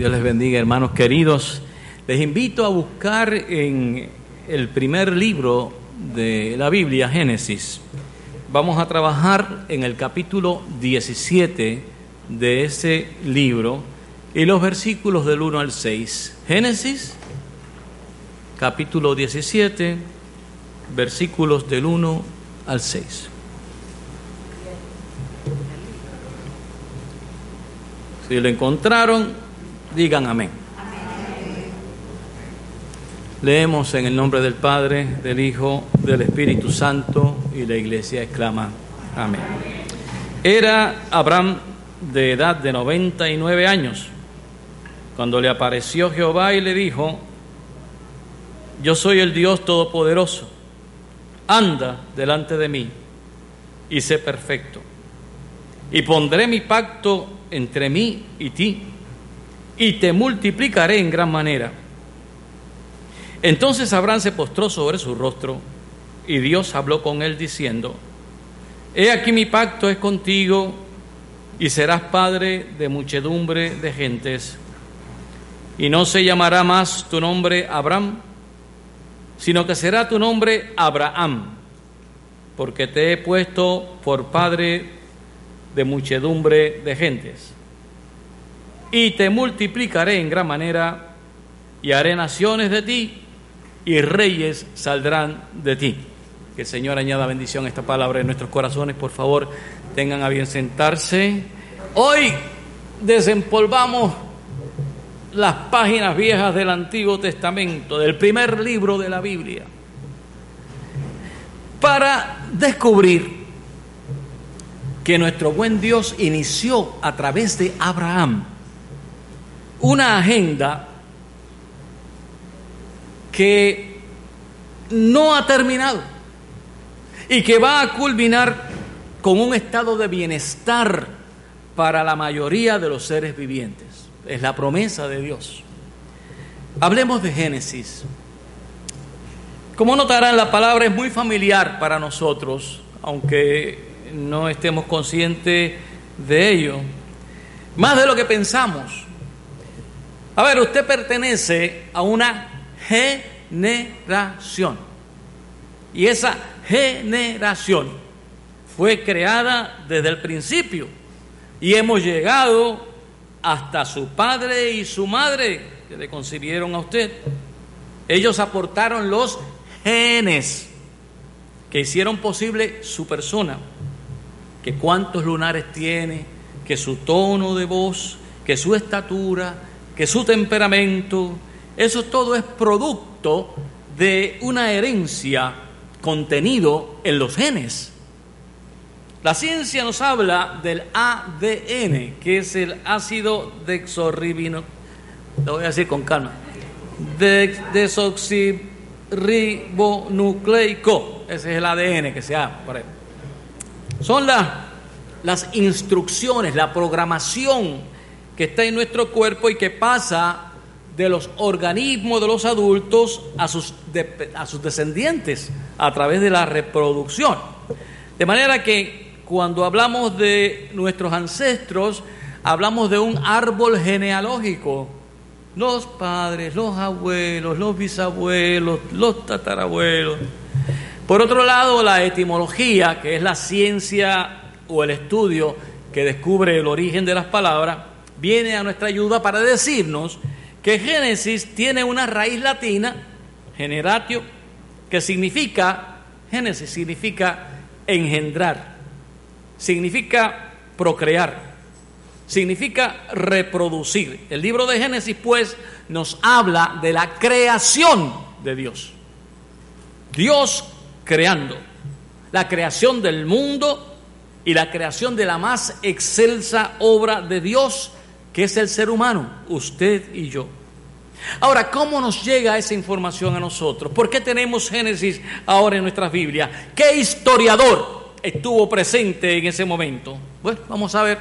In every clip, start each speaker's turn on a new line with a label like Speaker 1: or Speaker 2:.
Speaker 1: Dios les bendiga, hermanos queridos. Les invito a buscar en el primer libro de la Biblia, Génesis. Vamos a trabajar en el capítulo 17 de ese libro y los versículos del 1 al 6. Génesis, capítulo 17, versículos del 1 al 6. Si lo encontraron, Digan amén. Leemos en el nombre del Padre, del Hijo, del Espíritu Santo y la iglesia exclama, amén. Era Abraham de edad de 99 años cuando le apareció Jehová y le dijo, yo soy el Dios Todopoderoso, anda delante de mí y sé perfecto, y pondré mi pacto entre mí y ti y te multiplicaré en gran manera. Entonces Abraham se postró sobre su rostro y Dios habló con él diciendo, He aquí mi pacto es contigo y serás padre de muchedumbre de gentes. Y no se llamará más tu nombre Abraham, sino que será tu nombre Abraham, porque te he puesto por padre de muchedumbre de gentes y te multiplicaré en gran manera y haré naciones de ti y reyes saldrán de ti. Que el Señor añada bendición a esta palabra en nuestros corazones. Por favor, tengan a bien sentarse. Hoy desempolvamos las páginas viejas del Antiguo Testamento, del primer libro de la Biblia, para descubrir que nuestro buen Dios inició a través de Abraham una agenda que no ha terminado y que va a culminar con un estado de bienestar para la mayoría de los seres vivientes. Es la promesa de Dios. Hablemos de Génesis. Como notarán, la palabra es muy familiar para nosotros, aunque no estemos conscientes de ello. Más de lo que pensamos. A ver, usted pertenece a una generación. Y esa generación fue creada desde el principio. Y hemos llegado hasta su padre y su madre que le concibieron a usted. Ellos aportaron los genes que hicieron posible su persona, que cuántos lunares tiene, que su tono de voz, que su estatura, que su temperamento, eso todo es producto de una herencia contenido en los genes. La ciencia nos habla del ADN, que es el ácido desoxirribino, lo voy a decir con calma, desoxirribonucleico, ese es el ADN que se ha por ahí. Son las instrucciones, la programación que está en nuestro cuerpo y que pasa de los organismos de los adultos a sus, a sus descendientes a través de la reproducción. De manera que cuando hablamos de nuestros ancestros, hablamos de un árbol genealógico. Los padres, los abuelos, los bisabuelos, los tatarabuelos. Por otro lado, la etimología, que es la ciencia o el estudio que descubre el origen de las palabras, viene a nuestra ayuda para decirnos que Génesis tiene una raíz latina, generatio, que significa, Génesis significa engendrar, significa procrear, significa reproducir. El libro de Génesis, pues, nos habla de la creación de Dios. Dios creando, la creación del mundo y la creación de la más excelsa obra de Dios, que es el ser humano, usted y yo. Ahora, ¿cómo nos llega esa información a nosotros? ¿Por qué tenemos Génesis ahora en nuestras Biblias? ¿Qué historiador estuvo presente en ese momento? Bueno, vamos a ver.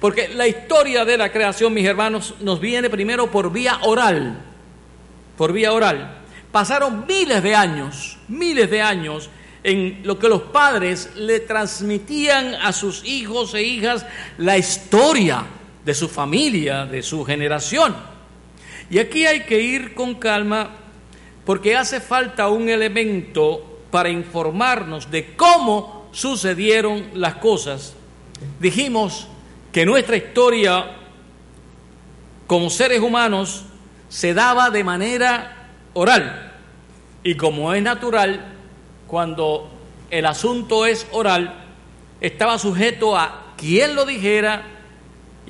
Speaker 1: Porque la historia de la creación, mis hermanos, nos viene primero por vía oral. Por vía oral. Pasaron miles de años, miles de años en lo que los padres le transmitían a sus hijos e hijas la historia de su familia, de su generación. Y aquí hay que ir con calma porque hace falta un elemento para informarnos de cómo sucedieron las cosas. Dijimos que nuestra historia como seres humanos se daba de manera oral. Y como es natural, cuando el asunto es oral, estaba sujeto a quién lo dijera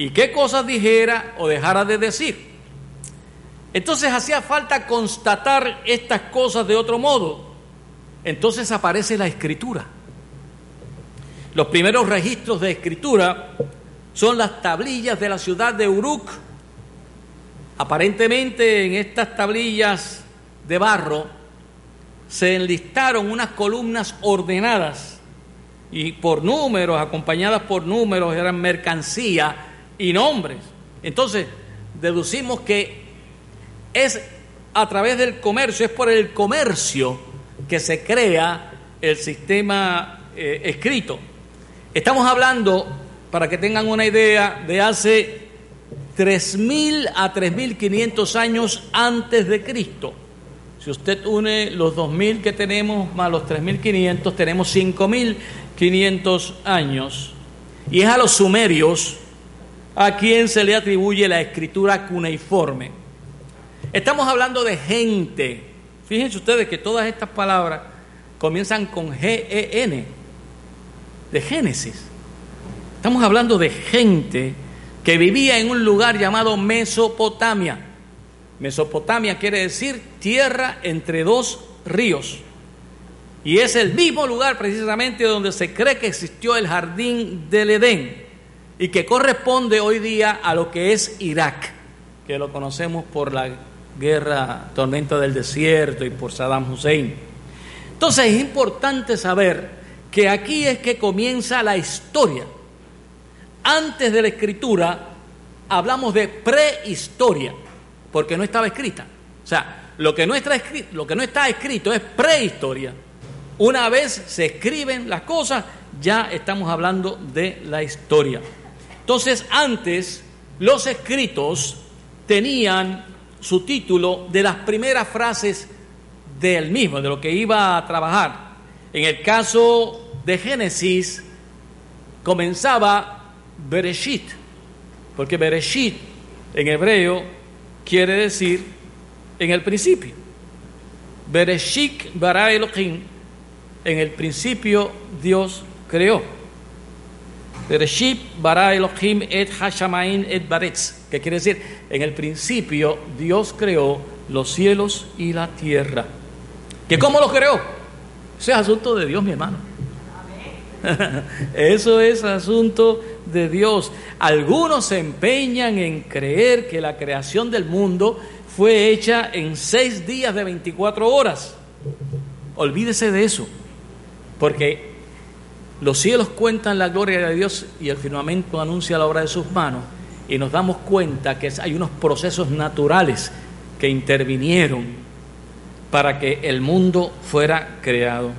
Speaker 1: y qué cosas dijera o dejara de decir. Entonces hacía falta constatar estas cosas de otro modo. Entonces aparece la escritura. Los primeros registros de escritura son las tablillas de la ciudad de Uruk. Aparentemente en estas tablillas de barro se enlistaron unas columnas ordenadas y por números, acompañadas por números, eran mercancía y nombres. Entonces deducimos que es a través del comercio, es por el comercio que se crea el sistema eh, escrito. Estamos hablando, para que tengan una idea, de hace 3.000 a 3.500 años antes de Cristo. Si usted une los 2.000 que tenemos más los 3.500, tenemos 5.500 años. Y es a los sumerios a quien se le atribuye la escritura cuneiforme. Estamos hablando de gente. Fíjense ustedes que todas estas palabras comienzan con G-E-N, de Génesis. Estamos hablando de gente que vivía en un lugar llamado Mesopotamia. Mesopotamia quiere decir tierra entre dos ríos. Y es el mismo lugar precisamente donde se cree que existió el jardín del Edén y que corresponde hoy día a lo que es Irak, que lo conocemos por la guerra, tormenta del desierto y por Saddam Hussein. Entonces es importante saber que aquí es que comienza la historia. Antes de la escritura hablamos de prehistoria, porque no estaba escrita. O sea, lo que no está escrito, lo que no está escrito es prehistoria. Una vez se escriben las cosas, ya estamos hablando de la historia. Entonces, antes los escritos tenían su título de las primeras frases del mismo, de lo que iba a trabajar. En el caso de Génesis, comenzaba Bereshit, porque Bereshit en hebreo quiere decir en el principio. Bereshit bara Elohim, en el principio Dios creó. Que quiere decir, en el principio Dios creó los cielos y la tierra. ¿Que cómo los creó? Eso es asunto de Dios, mi hermano. Eso es asunto de Dios. Algunos se empeñan en creer que la creación del mundo fue hecha en seis días de 24 horas. Olvídese de eso, porque los cielos cuentan la gloria de Dios y el firmamento anuncia la obra de sus manos y nos damos cuenta que hay unos procesos naturales que intervinieron para que el mundo fuera creado.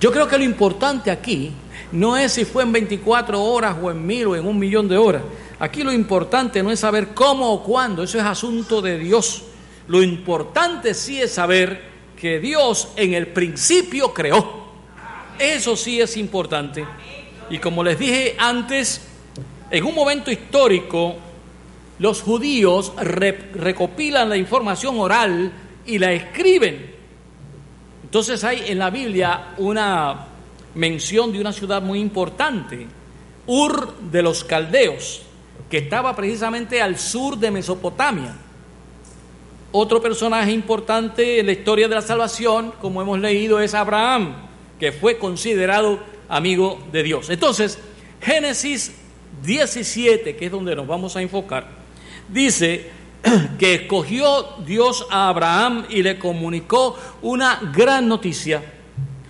Speaker 1: Yo creo que lo importante aquí no es si fue en 24 horas o en mil o en un millón de horas. Aquí lo importante no es saber cómo o cuándo, eso es asunto de Dios. Lo importante sí es saber que Dios en el principio creó. Eso sí es importante. Y como les dije antes, en un momento histórico los judíos recopilan la información oral y la escriben. Entonces hay en la Biblia una mención de una ciudad muy importante, Ur de los Caldeos, que estaba precisamente al sur de Mesopotamia. otro personaje importante en la historia de la salvación, como hemos leído, es Abraham, que fue considerado amigo de Dios. Entonces, Génesis 17, que es donde nos vamos a enfocar, dice que escogió Dios a Abraham y le comunicó una gran noticia,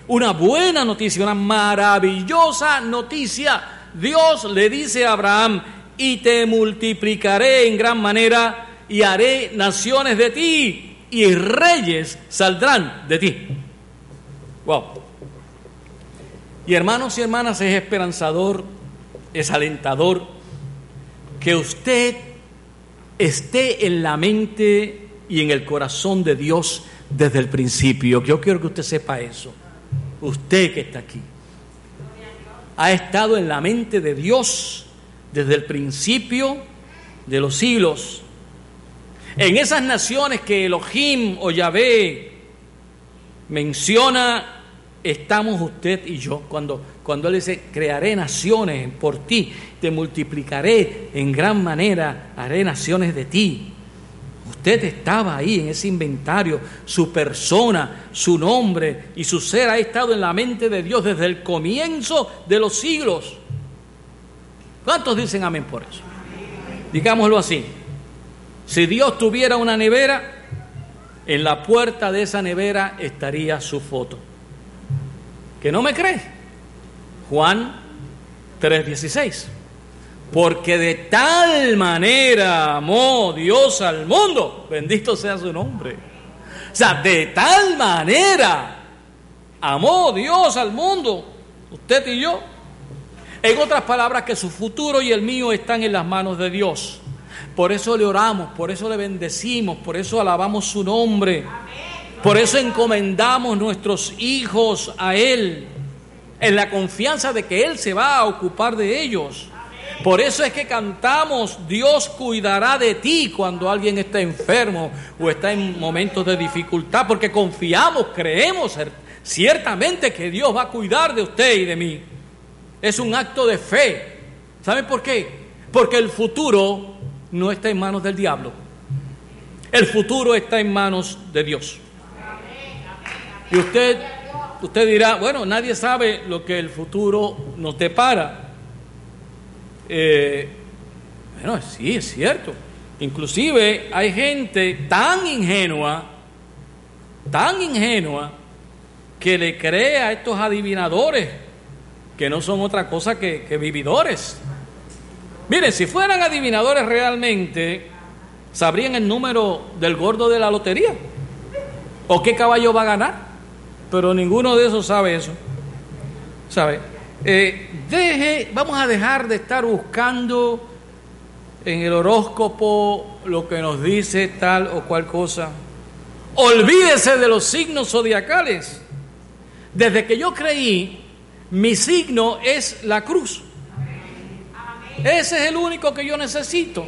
Speaker 1: una buena noticia, una maravillosa noticia. Dios le dice a Abraham, y te multiplicaré en gran manera y haré naciones de ti y reyes saldrán de ti. Wow. Y hermanos y hermanas, es esperanzador, es alentador que usted esté en la mente y en el corazón de Dios desde el principio. Yo quiero que usted sepa eso. Usted que está aquí ha estado en la mente de Dios desde el principio de los siglos. En esas naciones que Elohim o Yahvé menciona, estamos usted y yo. Cuando, cuando Él dice, crearé naciones por ti, te multiplicaré en gran manera, haré naciones de ti. Usted estaba ahí en ese inventario, su persona, su nombre y su ser ha estado en la mente de Dios desde el comienzo de los siglos. ¿Cuántos dicen amén por eso? Digámoslo así. Si Dios tuviera una nevera, en la puerta de esa nevera estaría su foto. ¿Que no me crees? Juan 3:16. Porque de tal manera amó Dios al mundo, bendito sea su nombre. O sea, de tal manera amó Dios al mundo, usted y yo. En otras palabras, que su futuro y el mío están en las manos de Dios. Por eso le oramos, por eso le bendecimos, por eso alabamos su nombre. Por eso encomendamos nuestros hijos a Él, en la confianza de que Él se va a ocupar de ellos. Por eso es que cantamos, Dios cuidará de ti cuando alguien está enfermo o está en momentos de dificultad, porque confiamos, creemos ciertamente que Dios va a cuidar de usted y de mí. Es un acto de fe. ¿Sabe por qué? Porque el futuro no está en manos del diablo. El futuro está en manos de Dios. Y usted, usted dirá, bueno, nadie sabe lo que el futuro nos depara. Eh, bueno, sí, es cierto. Inclusive hay gente tan ingenua, tan ingenua, que le cree a estos adivinadores, que no son otra cosa que, que vividores. Miren, si fueran adivinadores realmente, sabrían el número del gordo de la lotería o qué caballo va a ganar, pero ninguno de esos sabe eso. ¿Sabe? Eh, deje, vamos a dejar de estar buscando en el horóscopo lo que nos dice tal o cual cosa. Olvídese de los signos zodiacales. Desde que yo creí, mi signo es la cruz. Ese es el único que yo necesito.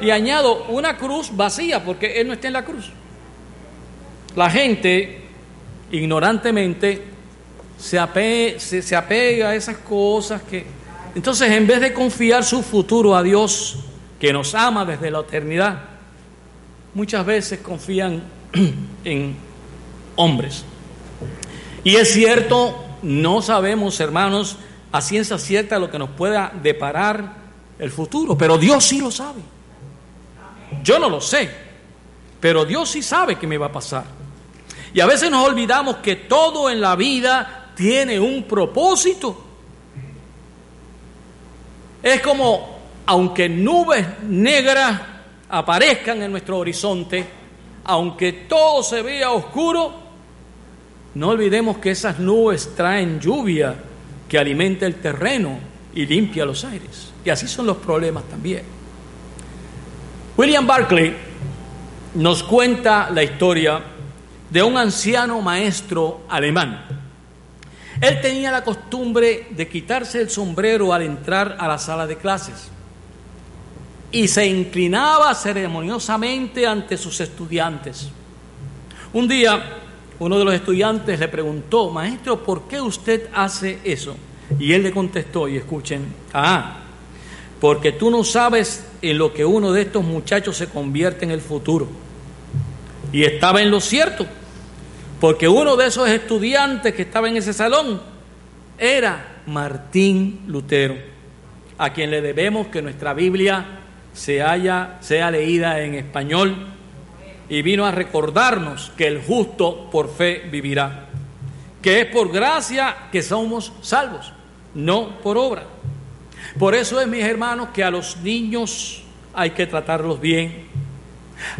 Speaker 1: Y añado una cruz vacía porque Él no está en la cruz. La gente, ignorantemente, se, apega, a esas cosas que... Entonces, en vez de confiar su futuro a Dios, que nos ama desde la eternidad, muchas veces confían en hombres. Y es cierto, no sabemos, hermanos, a ciencia cierta lo que nos pueda deparar el futuro, pero Dios sí lo sabe. Yo no lo sé, pero Dios sí sabe qué me va a pasar. Y a veces nos olvidamos que todo en la vida tiene un propósito. Es como, aunque nubes negras aparezcan en nuestro horizonte, aunque todo se vea oscuro, no olvidemos que esas nubes traen lluvia que alimenta el terreno y limpia los aires. Y así son los problemas también. William Barclay nos cuenta la historia de un anciano maestro alemán. Él tenía la costumbre de quitarse el sombrero al entrar a la sala de clases y se inclinaba ceremoniosamente ante sus estudiantes. Un día uno de los estudiantes le preguntó, maestro, ¿por qué usted hace eso? Y él le contestó, y escuchen, ah, porque tú no sabes en lo que uno de estos muchachos se convierte en el futuro. Y estaba en lo cierto, porque uno de esos estudiantes que estaba en ese salón era Martín Lutero, a quien le debemos que nuestra Biblia se haya, sea leída en español y vino a recordarnos que el justo por fe vivirá, que es por gracia que somos salvos, no por obra. Por eso es, mis hermanos, que a los niños hay que tratarlos bien,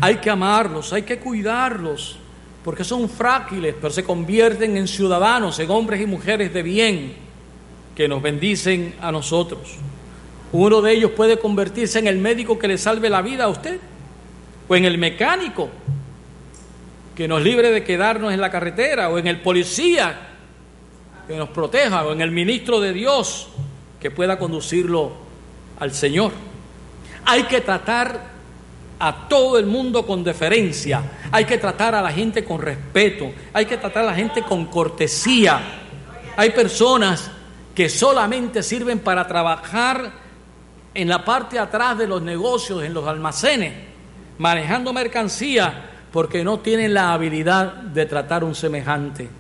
Speaker 1: hay que amarlos, hay que cuidarlos, porque son frágiles, pero se convierten en ciudadanos, en hombres y mujeres de bien, que nos bendicen a nosotros. Uno de ellos puede convertirse en el médico que le salve la vida a usted, o en el mecánico que nos libre de quedarnos en la carretera, o en el policía que nos proteja, o en el ministro de Dios que pueda conducirlo al Señor. Hay que tratar a todo el mundo con deferencia, hay que tratar a la gente con respeto, hay que tratar a la gente con cortesía. Hay personas que solamente sirven para trabajar en la parte atrás de los negocios, en los almacenes, manejando mercancía, porque no tienen la habilidad de tratar un semejante,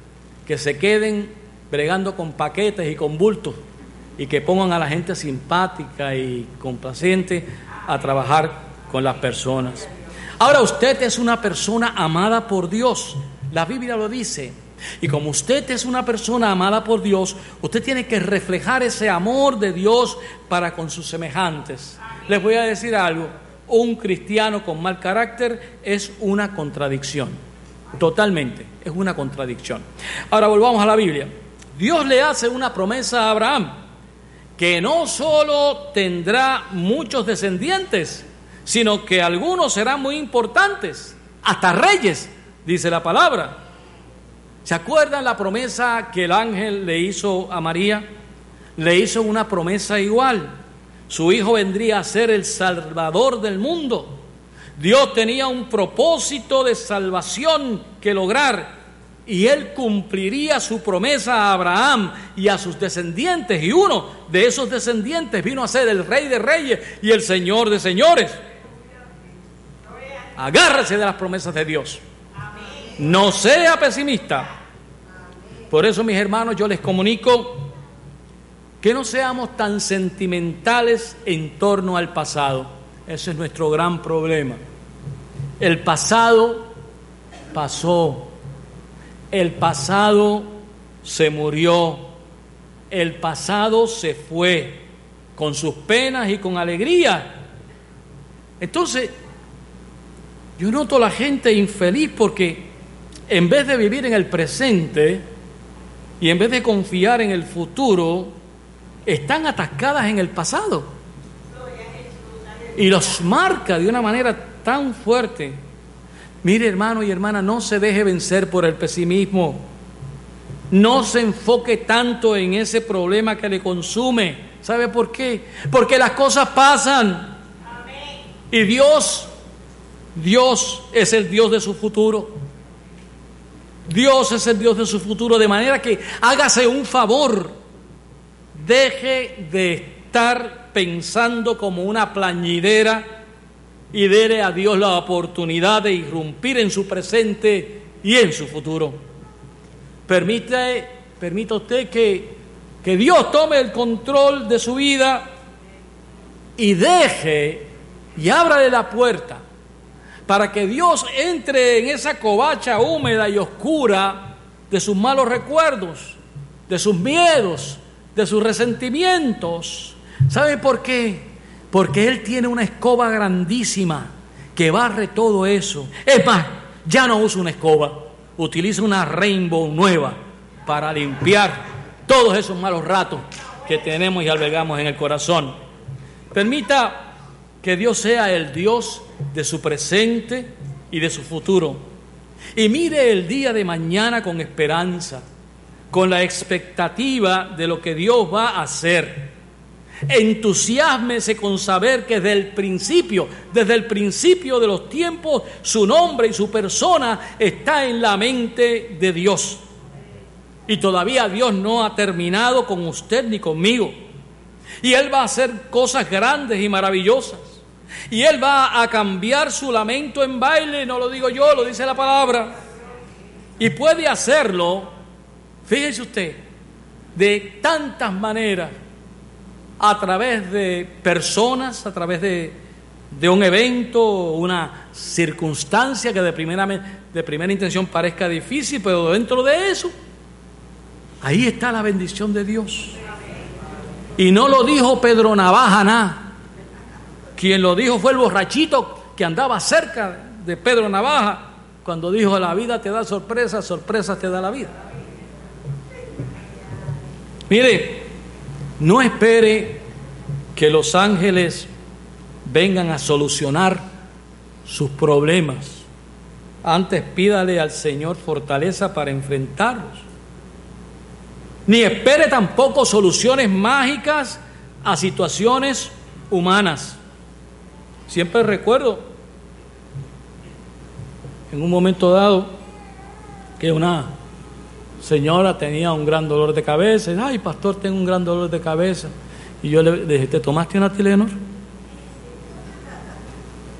Speaker 1: que se queden bregando con paquetes y con bultos y que pongan a la gente simpática y complaciente a trabajar con las personas. Ahora usted es una persona amada por Dios, la Biblia lo dice. Y como usted es una persona amada por Dios, usted tiene que reflejar ese amor de Dios para con sus semejantes. Les voy a decir algo, un cristiano con mal carácter es una contradicción, totalmente, es una contradicción. Ahora volvamos a la Biblia. Dios le hace una promesa a Abraham que no solo tendrá muchos descendientes, sino que algunos serán muy importantes, hasta reyes, dice la palabra. ¿Se acuerdan la promesa que el ángel le hizo a María? Le hizo una promesa igual. Su hijo vendría a ser el salvador del mundo. Dios tenía un propósito de salvación que lograr y él cumpliría su promesa a Abraham y a sus descendientes. Y uno de esos descendientes vino a ser el rey de reyes y el señor de señores. Agárrese de las promesas de Dios. No sea pesimista. Por eso, mis hermanos, yo les comunico que no seamos tan sentimentales en torno al pasado. Ese es nuestro gran problema. El pasado pasó el pasado se murió, el pasado se fue, con sus penas y con alegría. Entonces, yo noto a la gente infeliz porque en vez de vivir en el presente y en vez de confiar en el futuro, están atascadas en el pasado. Y los marca de una manera tan fuerte Mire hermano y hermana, no se deje vencer por el pesimismo. No se enfoque tanto en ese problema que le consume. ¿Sabe por qué? Porque las cosas pasan. Y Dios, Dios es el Dios de su futuro. Dios es el Dios de su futuro. De manera que hágase un favor. Deje de estar pensando como una plañidera y dele a Dios la oportunidad de irrumpir en su presente y en su futuro. Permite, permita usted que, que Dios tome el control de su vida y deje y ábrale la puerta para que Dios entre en esa covacha húmeda y oscura de sus malos recuerdos, de sus miedos, de sus resentimientos. ¿Sabe por qué? porque Él tiene una escoba grandísima que barre todo eso. Es más, ya no usa una escoba, utiliza una rainbow nueva para limpiar todos esos malos ratos que tenemos y albergamos en el corazón. Permita que Dios sea el Dios de su presente y de su futuro. Y mire el día de mañana con esperanza, con la expectativa de lo que Dios va a hacer Entusiasmese con saber que desde el principio, desde el principio de los tiempos, su nombre y su persona está en la mente de Dios. Y todavía Dios no ha terminado con usted ni conmigo. Y Él va a hacer cosas grandes y maravillosas. Y Él va a cambiar su lamento en baile, no lo digo yo, lo dice la palabra. Y puede hacerlo, fíjese usted, de tantas maneras, a través de personas, a través de, de un evento, una circunstancia que de primera, de primera intención parezca difícil, pero dentro de eso, ahí está la bendición de Dios. Y no lo dijo Pedro Navaja nada. Quien lo dijo fue el borrachito que andaba cerca de Pedro Navaja cuando dijo la vida te da sorpresas, sorpresas te da la vida. Mire, no espere que los ángeles vengan a solucionar sus problemas. Antes pídale al Señor fortaleza para enfrentarlos. Ni espere tampoco soluciones mágicas a situaciones humanas. Siempre recuerdo en un momento dado que una señora tenía un gran dolor de cabeza. Ay, pastor, tengo un gran dolor de cabeza. Y yo le dije, ¿te tomaste una Tilenor?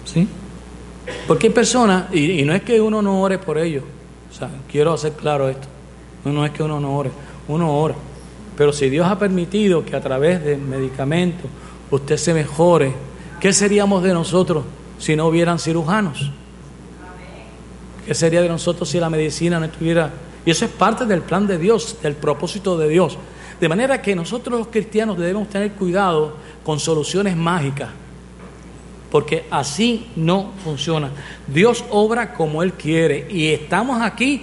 Speaker 1: ¿Sí? Porque hay personas, y, no es que uno no ore por ellos, o sea, quiero hacer claro esto, no, no es que uno no ore, uno ora. Pero si Dios ha permitido que a través de medicamentos usted se mejore, ¿qué seríamos de nosotros si no hubieran cirujanos? ¿Qué sería de nosotros si la medicina no estuviera? Y eso es parte del plan de Dios, del propósito de Dios. De manera que nosotros los cristianos debemos tener cuidado con soluciones mágicas, porque así no funciona. Dios obra como Él quiere y estamos aquí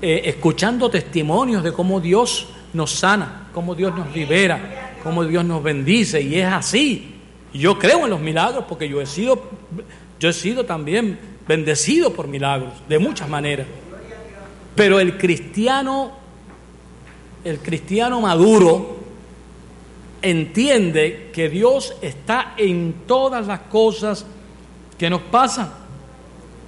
Speaker 1: eh, escuchando testimonios de cómo Dios nos sana, cómo Dios nos libera, cómo Dios nos bendice y es así. Yo creo en los milagros porque yo he sido, yo he sido también bendecido por milagros de muchas maneras. Pero el cristiano, el cristiano maduro entiende que Dios está en todas las cosas que nos pasan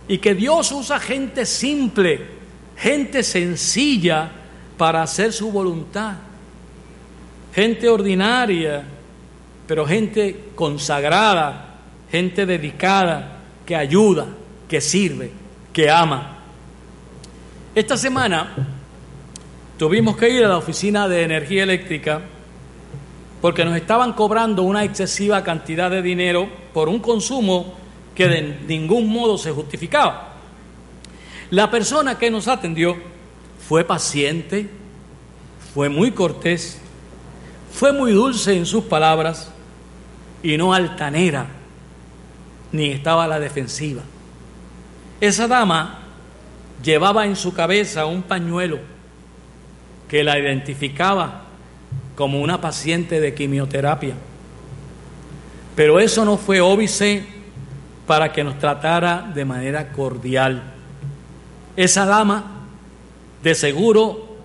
Speaker 1: y que Dios usa gente simple gente sencilla para hacer su voluntad, gente ordinaria, pero gente consagrada, gente dedicada, que ayuda, que sirve, que ama. Esta semana tuvimos que ir a la oficina de energía eléctrica porque nos estaban cobrando una excesiva cantidad de dinero por un consumo que de ningún modo se justificaba. La persona que nos atendió fue paciente, fue muy cortés, fue muy dulce en sus palabras y no altanera, ni estaba a la defensiva. Esa dama llevaba en su cabeza un pañuelo que la identificaba como una paciente de quimioterapia. Pero eso no fue óbice para que nos tratara de manera cordial. Esa dama de seguro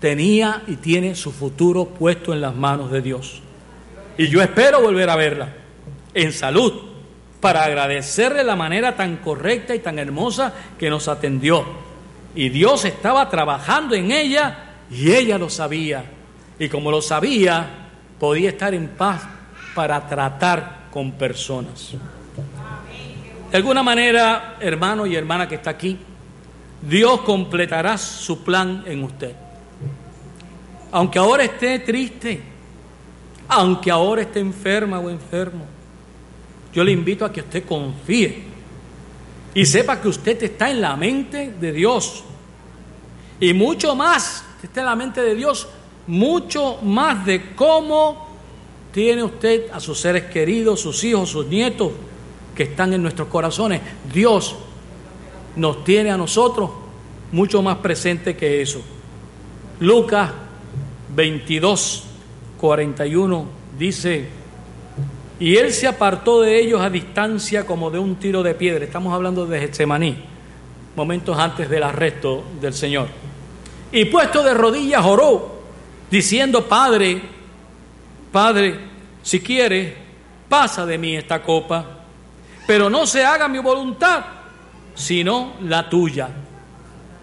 Speaker 1: tenía y tiene su futuro puesto en las manos de Dios. Y yo espero volver a verla en salud para agradecerle la manera tan correcta y tan hermosa que nos atendió. Y Dios estaba trabajando en ella y ella lo sabía. Y como lo sabía, podía estar en paz para tratar con personas. De alguna manera, hermano y hermana que está aquí, Dios completará su plan en usted. Aunque ahora esté triste, aunque ahora esté enferma o enfermo, yo le invito a que usted confíe y sepa que usted está en la mente de Dios. Y mucho más, está en la mente de Dios, mucho más de cómo tiene usted a sus seres queridos, sus hijos, sus nietos, que están en nuestros corazones. Dios nos tiene a nosotros mucho más presente que eso. Lucas 22, 41 dice, y él se apartó de ellos a distancia como de un tiro de piedra. Estamos hablando de Getsemaní, momentos antes del arresto del Señor. Y puesto de rodillas oró, diciendo, Padre, Padre, si quieres, pasa de mí esta copa, pero no se haga mi voluntad, sino la tuya.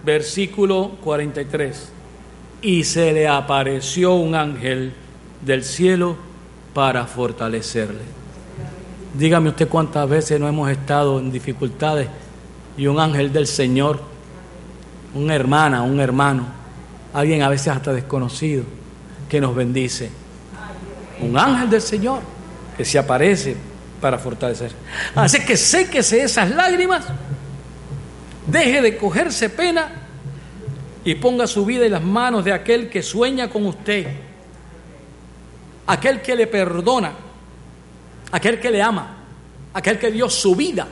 Speaker 1: Versículo 43. Y se le apareció un ángel del cielo para fortalecerle. Dígame usted cuántas veces no hemos estado en dificultades y un ángel del Señor, una hermana, un hermano, alguien a veces hasta desconocido, que nos bendice. Un ángel del Señor que se aparece para fortalecer. Así que séquese esas lágrimas, deje de cogerse pena y ponga su vida en las manos de aquel que sueña con usted, aquel que le perdona, aquel que le ama, aquel que dio su vida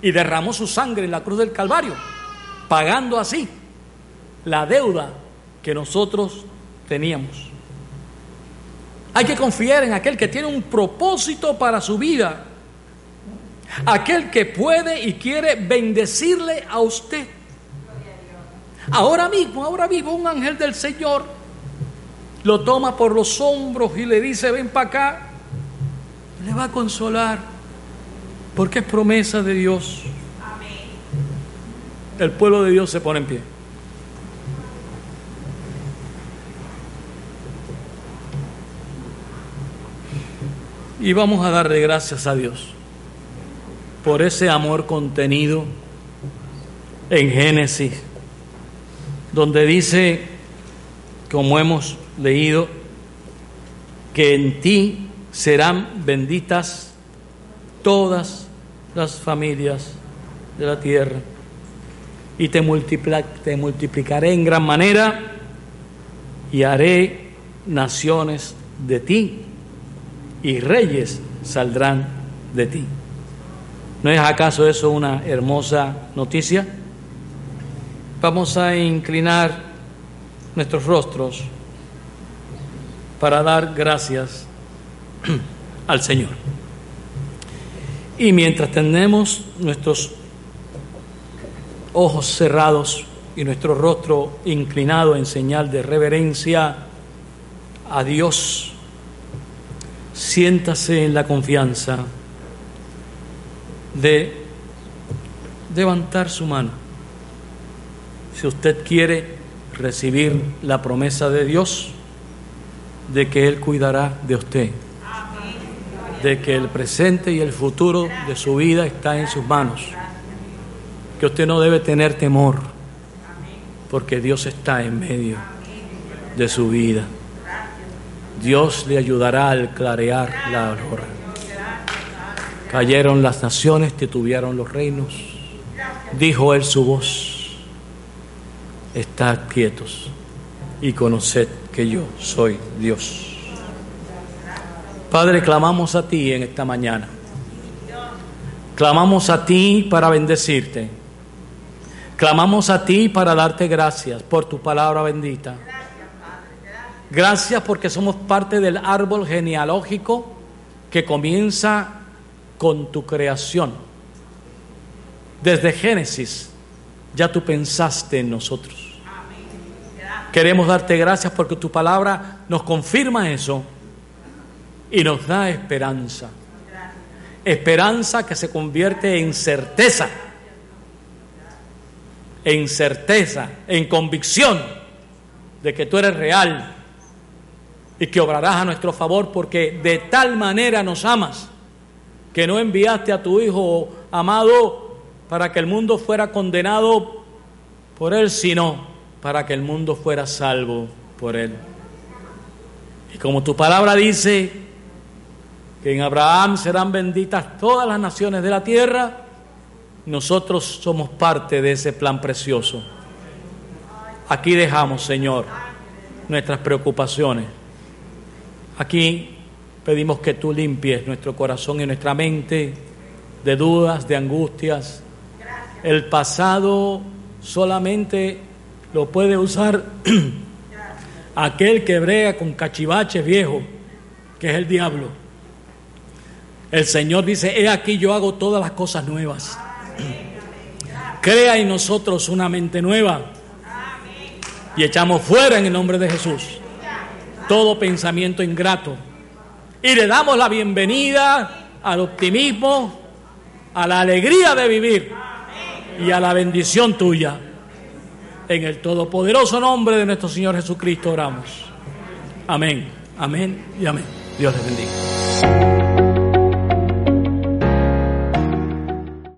Speaker 1: y derramó su sangre en la cruz del Calvario, pagando así la deuda que nosotros teníamos. Hay que confiar en aquel que tiene un propósito para su vida, aquel que puede y quiere bendecirle a usted. Ahora mismo, ahora mismo un ángel del Señor lo toma por los hombros y le dice, ven para acá, le va a consolar, porque es promesa de Dios. El pueblo de Dios se pone en pie. Y vamos a darle gracias a Dios por ese amor contenido en Génesis, donde dice, como hemos leído, que en ti serán benditas todas las familias de la tierra y te, te multiplicaré en gran manera y haré naciones de ti y reyes saldrán de ti. ¿No es acaso eso una hermosa noticia? Vamos a inclinar nuestros rostros para dar gracias al Señor. Y mientras tenemos nuestros ojos cerrados y nuestro rostro inclinado en señal de reverencia a Dios, siéntase en la confianza de levantar su mano. Si usted quiere recibir la promesa de Dios de que Él cuidará de usted, de que el presente y el futuro de su vida está en sus manos, que usted no debe tener temor, porque Dios está en medio de su vida. Dios le ayudará al clarear la aurora. Cayeron las naciones, titubearon los reinos. Dijo él su voz, estad quietos y conoced que yo soy Dios. Padre, clamamos a ti en esta mañana. Clamamos a ti para bendecirte. Clamamos a ti para darte gracias por tu palabra bendita. Gracias porque somos parte del árbol genealógico que comienza con tu creación. Desde Génesis ya tú pensaste en nosotros. Queremos darte gracias porque tu palabra nos confirma eso y nos da esperanza. Esperanza que se convierte en certeza, en certeza, en convicción de que tú eres real y que obrarás a nuestro favor porque de tal manera nos amas que no enviaste a tu Hijo amado para que el mundo fuera condenado por Él, sino para que el mundo fuera salvo por Él. Y como tu palabra dice que en Abraham serán benditas todas las naciones de la tierra, nosotros somos parte de ese plan precioso. Aquí dejamos, Señor, nuestras preocupaciones Aquí pedimos que tú limpies nuestro corazón y nuestra mente de dudas, de angustias. El pasado solamente lo puede usar aquel que brega con cachivaches viejos, que es el diablo. El Señor dice, he aquí yo hago todas las cosas nuevas. Crea en nosotros una mente nueva y echamos fuera en el nombre de Jesús todo pensamiento ingrato. Y le damos la bienvenida al optimismo, a la alegría de vivir y a la bendición tuya. En el todopoderoso nombre de nuestro Señor Jesucristo oramos. Amén, amén y amén. Dios les bendiga.